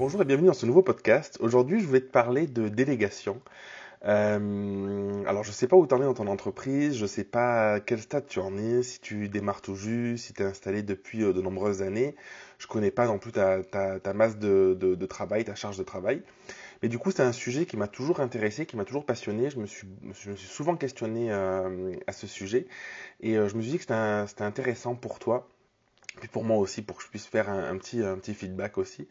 Bonjour et bienvenue dans ce nouveau podcast. Aujourd'hui, je voulais te parler de délégation. Euh, alors, je ne sais pas où tu en es dans ton entreprise, je ne sais pas à quel stade tu en es, si tu démarres tout juste, si tu es installé depuis euh, de nombreuses années. Je ne connais pas non plus ta, masse de, travail, ta charge de travail. Mais du coup, c'est un sujet qui m'a toujours intéressé, qui m'a toujours passionné. Je me suis, je me suis souvent questionné euh, à ce sujet. Et je me suis dit que c'était intéressant pour toi puis pour moi aussi, pour que je puisse faire un, petit, feedback aussi,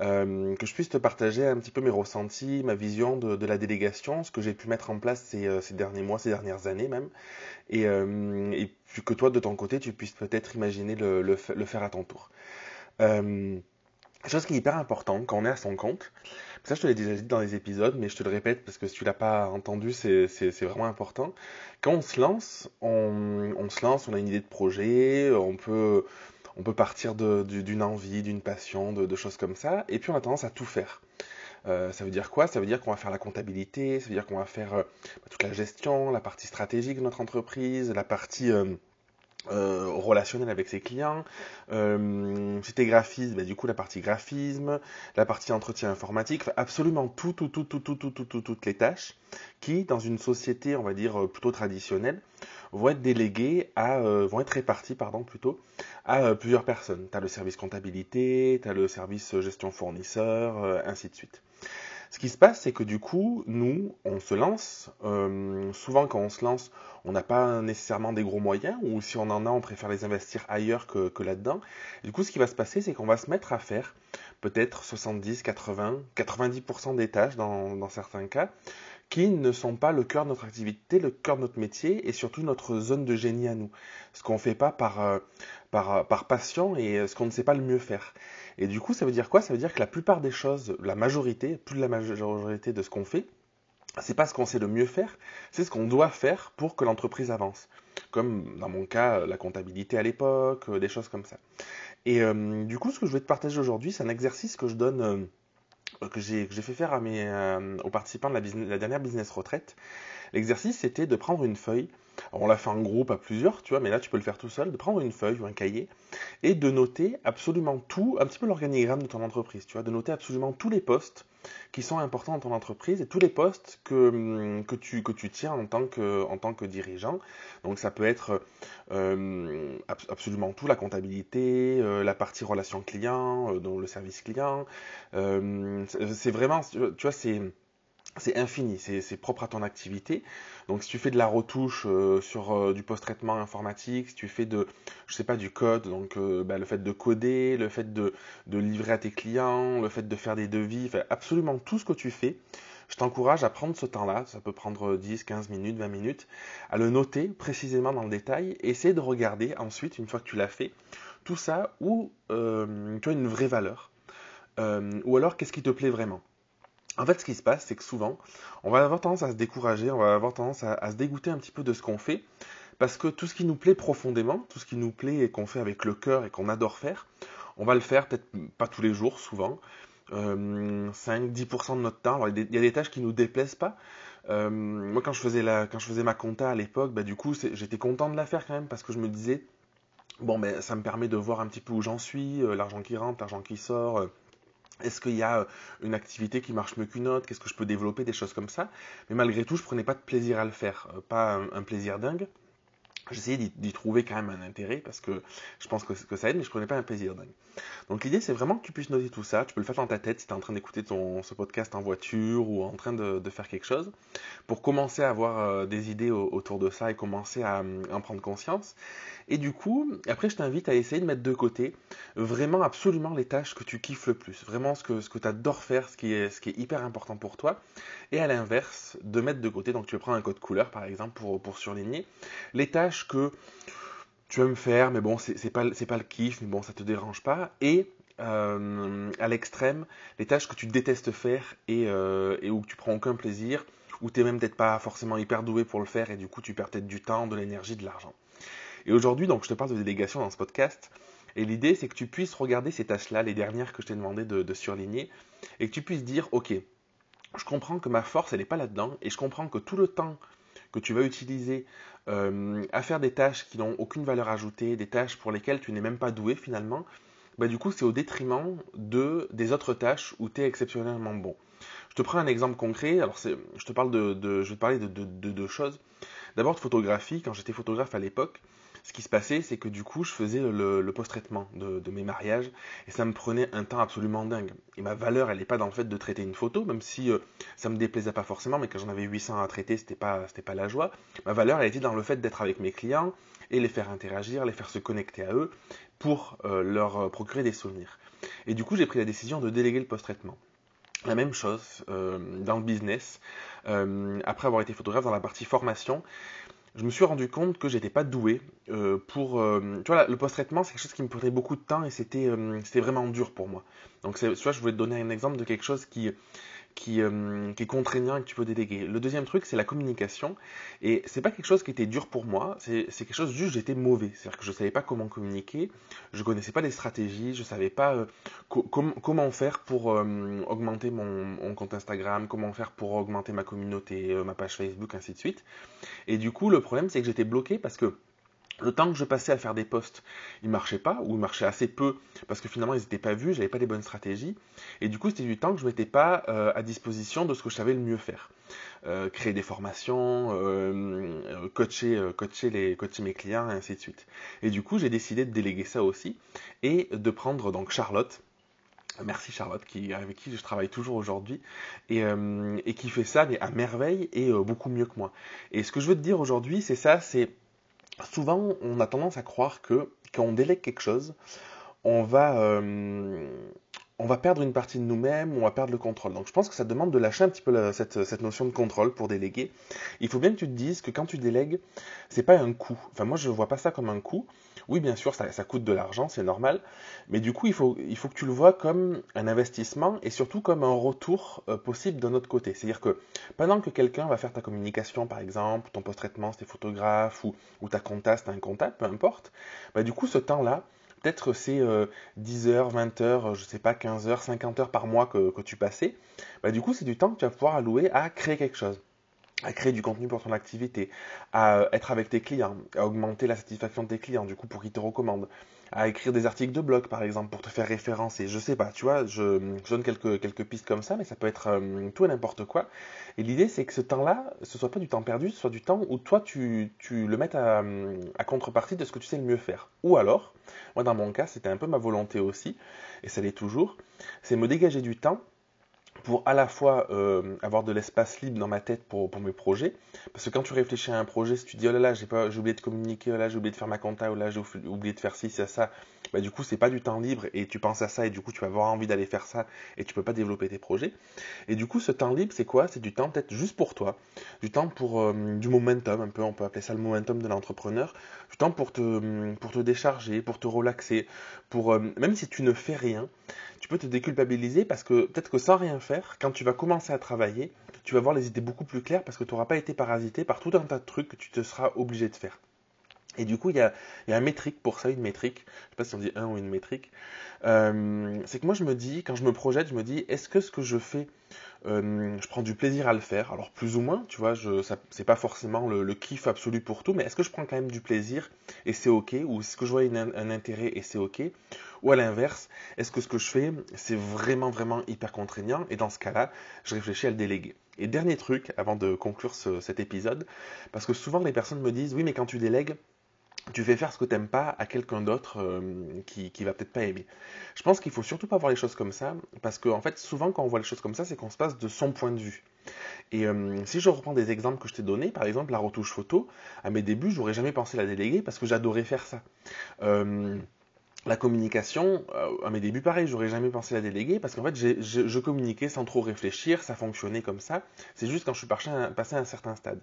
euh, que je puisse te partager un petit peu mes ressentis, ma vision de, la délégation, ce que j'ai pu mettre en place ces, euh, derniers mois, ces dernières années même, et, euh, que toi de ton côté, tu puisses peut-être imaginer le, faire à ton tour. Euh, chose qui est hyper important quand on est à son compte, ça je te l'ai déjà dit dans les épisodes, mais je te le répète parce que si tu l'as pas entendu, c'est vraiment important. Quand on se lance, on se lance, on a une idée de projet, on peut on peut partir d'une envie, d'une passion, de, choses comme ça, et puis on a tendance à tout faire. Euh, ça veut dire quoi? Ça veut dire qu'on va faire la comptabilité, ça veut dire qu'on va faire euh, bah, toute la gestion, la partie stratégique de notre entreprise, la partie euh, relationnelle avec ses clients. si t'es graphiste, bah, du coup la partie graphisme, la partie entretien informatique, absolument tout, tout, tout, tout, tout, tout, tout, toutes les tâches qui, dans une société, on va dire plutôt traditionnelle, vont être délégués à, euh, vont être répartis, pardon, plutôt, à euh, plusieurs personnes. Tu as le service comptabilité, tu as le service gestion fournisseur, euh, ainsi de suite. Ce qui se passe, c'est que du coup, nous, on se lance. souvent, quand on se lance, on n'a pas nécessairement des gros moyens, ou si on en a, on préfère les investir ailleurs que, que là-dedans. Du coup, ce qui va se passer, c'est qu'on va se mettre à faire peut-être 70, 80, 90% des tâches dans, dans certains cas, qui ne sont pas le cœur de notre activité, le cœur de notre métier et surtout notre zone de génie à nous. Ce qu'on ne fait pas par, euh, par, euh, par passion et euh, ce qu'on ne sait pas le mieux faire. Et du coup, ça veut dire quoi? Ça veut dire que la plupart des choses, la majorité, plus de la majorité de ce qu'on fait, c'est pas ce qu'on sait le mieux faire, c'est ce qu'on doit faire pour que l'entreprise avance. Comme dans mon cas, la comptabilité à l'époque, des choses comme ça. Et du coup, ce que je vais te partager aujourd'hui, c'est un exercice que je donne que j'ai fait faire à mes, euh, aux participants de la, la dernière business retraite. L'exercice, c'était de prendre une feuille. On l'a fait en groupe à plusieurs, tu vois, mais là, tu peux le faire tout seul, de prendre une feuille ou un cahier et de noter absolument tout, un petit peu l'organigramme de ton entreprise, tu vois, de noter absolument tous les postes qui sont importants dans ton entreprise et tous les postes que, hum, que, tu, que tu tiens en tant que, en tant que dirigeant. Donc ça peut être euh, absolument tout, la comptabilité, euh, la partie relation client, euh, le service client. c'est vraiment, tu vois, c'est c'est infini, c'est propre à ton activité. Donc si tu fais de la retouche euh, sur euh, du post-traitement informatique, si tu fais de, je sais pas, du code, donc euh, bah, le fait de coder, le fait de, de, livrer à tes clients, le fait de faire des devis, absolument tout ce que tu fais, je t'encourage à prendre ce temps-là, ça peut prendre 10, 15 minutes, 20 minutes, à le noter précisément dans le détail, et essayer de regarder ensuite, une fois que tu l'as fait, tout ça où tu as une vraie valeur, ou alors qu'est-ce qui te plaît vraiment? En fait, ce qui se passe, c'est que souvent, on va avoir tendance à se décourager, on va avoir tendance à, se dégoûter un petit peu de ce qu'on fait, parce que tout ce qui nous plaît profondément, tout ce qui nous plaît et qu'on fait avec le cœur et qu'on adore faire, on va le faire peut-être pas tous les jours, souvent, 5-10% euh, de notre temps. Il y a des tâches qui nous déplaisent pas. Euh, moi, quand je faisais ma compta à l'époque, bah, du coup, j'étais content de la faire quand même parce que je me disais, bon, ben, ça me permet de voir un petit peu où j'en suis, euh, l'argent qui rentre, l'argent qui sort est-ce qu'il y a euh, une activité qui marche mieux qu'une autre? Qu'est-ce que je peux développer? Des choses comme ça. Mais malgré tout, je prenais pas de plaisir à le faire. Euh, pas un, plaisir dingue. J'essayais d'y trouver quand même un intérêt parce que je pense que, ça aide, mais je prenais pas un plaisir dingue. Donc l'idée, c'est vraiment que tu puisses noter tout ça. Tu peux le faire dans ta tête si tu es en train d'écouter ce podcast en voiture ou en train de, faire quelque chose pour commencer à avoir euh, des idées autour de ça et commencer à, en prendre conscience. Et du coup, après, je t'invite à essayer de mettre de côté vraiment absolument les tâches que tu kiffes le plus, vraiment ce que, ce que tu adores faire, ce qui, est, ce qui est hyper important pour toi. Et à l'inverse, de mettre de côté, donc tu prends un code couleur par exemple pour, pour surligner, les tâches que tu aimes faire, mais bon, c'est pas, pas le kiff, mais bon, ça te dérange pas. Et euh, à l'extrême, les tâches que tu détestes faire et, euh, où tu prends aucun plaisir, où tu n'es même peut-être pas forcément hyper doué pour le faire et du coup tu perds peut-être du temps, de l'énergie, de l'argent. Et aujourd'hui, donc, je te parle de délégation dans ce podcast. Et l'idée, c'est que tu puisses regarder ces tâches-là, les dernières que je t'ai demandé de, surligner, et que tu puisses dire, OK, je comprends que ma force, elle n'est pas là-dedans, et je comprends que tout le temps que tu vas utiliser euh, à faire des tâches qui n'ont aucune valeur ajoutée, des tâches pour lesquelles tu n'es même pas doué finalement, bah, du coup, c'est au détriment de, des autres tâches où tu es exceptionnellement bon. Je te prends un exemple concret. Alors, je te parle de, je vais te parler de deux choses. D'abord, de photographie. Quand j'étais photographe à l'époque, ce qui se passait, c'est que du coup, je faisais le, post-traitement de, mes mariages et ça me prenait un temps absolument dingue. Et ma valeur, elle n'est pas dans le fait de traiter une photo, même si euh, ça me déplaisait pas forcément, mais quand j'en avais 800 à traiter, c'était pas, pas la joie. Ma valeur, elle était dans le fait d'être avec mes clients et les faire interagir, les faire se connecter à eux pour euh, leur euh, procurer des souvenirs. Et du coup, j'ai pris la décision de déléguer le post-traitement. La même chose dans le business. après avoir été photographe dans la partie formation, je me suis rendu compte que j'étais pas doué euh, pour. Euh, tu vois, le post-traitement, c'est quelque chose qui me prenait beaucoup de temps et c'était euh, vraiment dur pour moi. Donc, tu vois, je voulais te donner un exemple de quelque chose qui, qui, euh, qui, est contraignant et que tu peux déléguer. Le deuxième truc, c'est la communication. Et c'est pas quelque chose qui était dur pour moi, c'est quelque chose juste j'étais mauvais. C'est-à-dire que je savais pas comment communiquer, je connaissais pas les stratégies, je savais pas euh, comment faire pour euh, augmenter mon, compte Instagram, comment faire pour augmenter ma communauté, ma page Facebook, ainsi de suite. Et du coup, le problème, c'est que j'étais bloqué parce que le temps que je passais à faire des posts, ils marchaient pas, ou ils marchaient assez peu, parce que finalement ils n'étaient pas vus, j'avais pas les bonnes stratégies, et du coup c'était du temps que je mettais pas euh, à disposition de ce que je savais le mieux faire. Euh, créer des formations, euh, coacher, coacher, les, coacher mes clients, et ainsi de suite. Et du coup j'ai décidé de déléguer ça aussi, et de prendre donc Charlotte, Merci Charlotte, qui, avec qui je travaille toujours aujourd'hui, et, et, qui fait ça mais à merveille et beaucoup mieux que moi. Et ce que je veux te dire aujourd'hui, c'est ça, c'est souvent on a tendance à croire que quand on délègue quelque chose, on va, euh, on va perdre une partie de nous-mêmes, on va perdre le contrôle. Donc je pense que ça demande de lâcher un petit peu cette, notion de contrôle pour déléguer. Il faut bien que tu te dises que quand tu délègues, c'est pas un coût. Enfin moi je vois pas ça comme un coût. Oui bien sûr ça, coûte de l'argent, c'est normal, mais du coup il faut, il faut que tu le vois comme un investissement et surtout comme un retour euh, possible d'un autre côté. C'est-à-dire que pendant que quelqu'un va faire ta communication par exemple, ton post-traitement, tes photographes ou, ou ta compta, c'est un comptable, peu importe, bah, du coup ce temps-là, peut-être c'est 10 euh, heures, 20 heures, je sais pas, 15 heures, 50 heures par mois que, tu passais, bah, du coup c'est du temps que tu vas pouvoir allouer à créer quelque chose à créer du contenu pour ton activité, à euh, être avec tes clients, à augmenter la satisfaction de tes clients, du coup pour qu'ils te recommandent, à écrire des articles de blog par exemple pour te faire référencer. Je sais pas, tu vois, je, donne quelques, pistes comme ça, mais ça peut être euh, tout et n'importe quoi. Et l'idée c'est que ce temps-là, ce soit pas du temps perdu, ce soit du temps où toi tu, tu le mettes à, à contrepartie de ce que tu sais le mieux faire. Ou alors, moi, dans mon cas, c'était un peu ma volonté aussi, et ça l'est toujours, c'est me dégager du temps pour à la fois euh, avoir de l'espace libre dans ma tête pour, mes projets. Parce que quand tu réfléchis à un projet, si tu dis oh là là, j'ai pas, oublié de communiquer, oh là j'ai oublié de faire ma compta, oh là j'ai oublié de faire ci, ça, ça, bah du coup c'est pas du temps libre et tu penses à ça et du coup tu vas avoir envie d'aller faire ça et tu peux pas développer tes projets. Et du coup ce temps libre c'est quoi? C'est du temps peut-être juste pour toi, du temps pour euh, du momentum un peu, on peut appeler ça le momentum de l'entrepreneur, du pour te pour te décharger, pour te relaxer, pour euh, même si tu ne fais rien, tu peux te déculpabiliser parce que peut-être que sans rien faire, quand tu vas commencer à travailler, tu vas voir les idées beaucoup plus claires parce que tu n'auras pas été parasité par tout un tas de trucs que tu te seras obligé de faire. Et du coup, il y a, y a, un métrique pour ça, une métrique. Je ne sais pas si on dit un ou une métrique. Euh, c'est que moi, je me dis, quand je me projette, je me dis, est-ce que ce que je fais, euh, je prends du plaisir à le faire. Alors, plus ou moins, tu vois, je, ça, c'est pas forcément le, kiff absolu pour tout, mais est-ce que je prends quand même du plaisir et c'est OK? Ou est-ce que je vois un intérêt et c'est OK? Ou à l'inverse, est-ce que ce que je fais, c'est vraiment, vraiment hyper contraignant? Et dans ce cas-là, je réfléchis à le déléguer. Et dernier truc, avant de conclure cet épisode, parce que souvent les personnes me disent, oui, mais quand tu délègues, tu fais faire ce que tu n'aimes pas à quelqu'un d'autre euh, qui, qui va peut-être pas aimer. Je pense qu'il faut surtout pas voir les choses comme ça, parce qu'en en fait, souvent quand on voit les choses comme ça, c'est qu'on se passe de son point de vue. Et euh, si je reprends des exemples que je t'ai donnés, par exemple la retouche photo, à mes débuts, j'aurais jamais pensé la déléguer parce que j'adorais faire ça. Euh, la communication, euh, à mes débuts, pareil, j'aurais jamais pensé la déléguer parce qu'en fait, je, communiquais sans trop réfléchir, ça fonctionnait comme ça. C'est juste quand je suis passé à, un certain stade.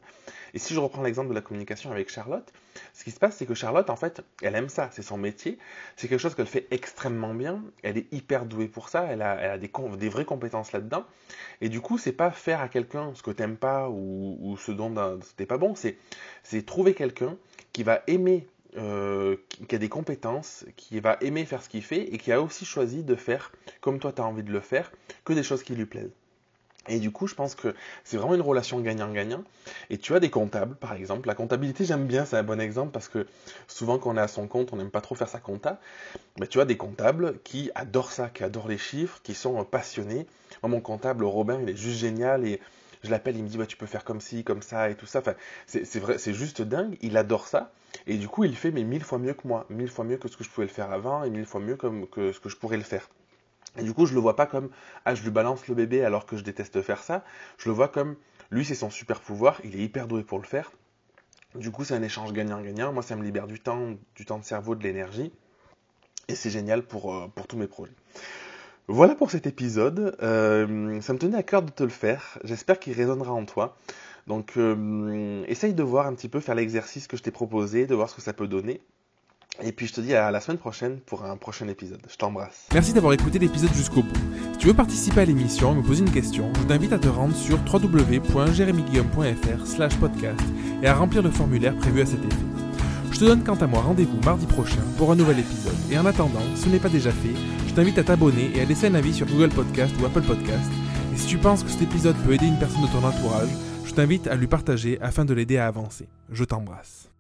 Et si je reprends l'exemple de la communication avec Charlotte, ce qui se passe, c'est que Charlotte, en fait, elle aime ça, c'est son métier, c'est quelque chose qu'elle fait extrêmement bien, elle est hyper douée pour ça, elle a, des, des, vraies compétences là-dedans. Et du coup, c'est pas faire à quelqu'un ce que t'aimes pas ou, ou ce dont t'es pas bon, c'est trouver quelqu'un qui va aimer euh, qui a des compétences, qui va aimer faire ce qu'il fait et qui a aussi choisi de faire, comme toi tu as envie de le faire, que des choses qui lui plaisent. Et du coup, je pense que c'est vraiment une relation gagnant-gagnant. Et tu as des comptables, par exemple. La comptabilité, j'aime bien, c'est un bon exemple parce que souvent quand on est à son compte, on n'aime pas trop faire sa compta. Mais tu as des comptables qui adorent ça, qui adorent les chiffres, qui sont passionnés. Moi, mon comptable, Robin, il est juste génial et je l'appelle, il me dit, bah, tu peux faire comme ci, comme ça et tout ça. C'est vrai, c'est juste dingue. Il adore ça. Et du coup, il fait mais mille fois mieux que moi, mille fois mieux que ce que je pouvais le faire avant et mille fois mieux que ce que je pourrais le faire. Et du coup, je le vois pas comme ah je lui balance le bébé alors que je déteste faire ça. Je le vois comme lui c'est son super pouvoir, il est hyper doué pour le faire. Du coup, c'est un échange gagnant-gagnant. Moi, ça me libère du temps, du temps de cerveau, de l'énergie. Et c'est génial pour, euh, pour tous mes projets. Voilà pour cet épisode. Euh, ça me tenait à cœur de te le faire. J'espère qu'il résonnera en toi. Donc, euh, essaye de voir un petit peu, faire l'exercice que je t'ai proposé, de voir ce que ça peut donner. Et puis je te dis à la semaine prochaine pour un prochain épisode. Je t'embrasse. Merci d'avoir écouté l'épisode jusqu'au bout. Si tu veux participer à l'émission et me poser une question, je t'invite à te rendre sur www.jeremyguillaume.fr slash podcast et à remplir le formulaire prévu à cet effet. Je te donne quant à moi rendez-vous mardi prochain pour un nouvel épisode. Et en attendant, ce n'est pas déjà fait, t'invite à t'abonner et à laisser un avis sur Google Podcast ou Apple Podcast. Et si tu penses que cet épisode peut aider une personne de ton entourage, je t'invite à lui partager afin de l'aider à avancer. Je t'embrasse.